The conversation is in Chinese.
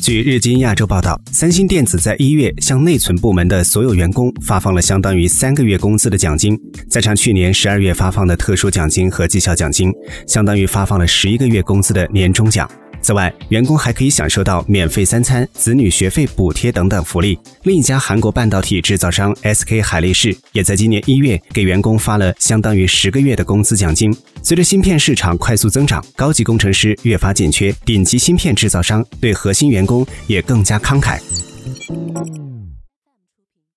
据日经亚洲报道，三星电子在一月向内存部门的所有员工发放了相当于三个月工资的奖金，再加去年十二月发放的特殊奖金和绩效奖金，相当于发放了十一个月工资的年终奖。此外，员工还可以享受到免费三餐、子女学费补贴等等福利。另一家韩国半导体制造商 SK 海力士也在今年一月给员工发了相当于十个月的工资奖金。随着芯片市场快速增长，高级工程师越发紧缺，顶级芯片制造商对核心员工也更加慷慨。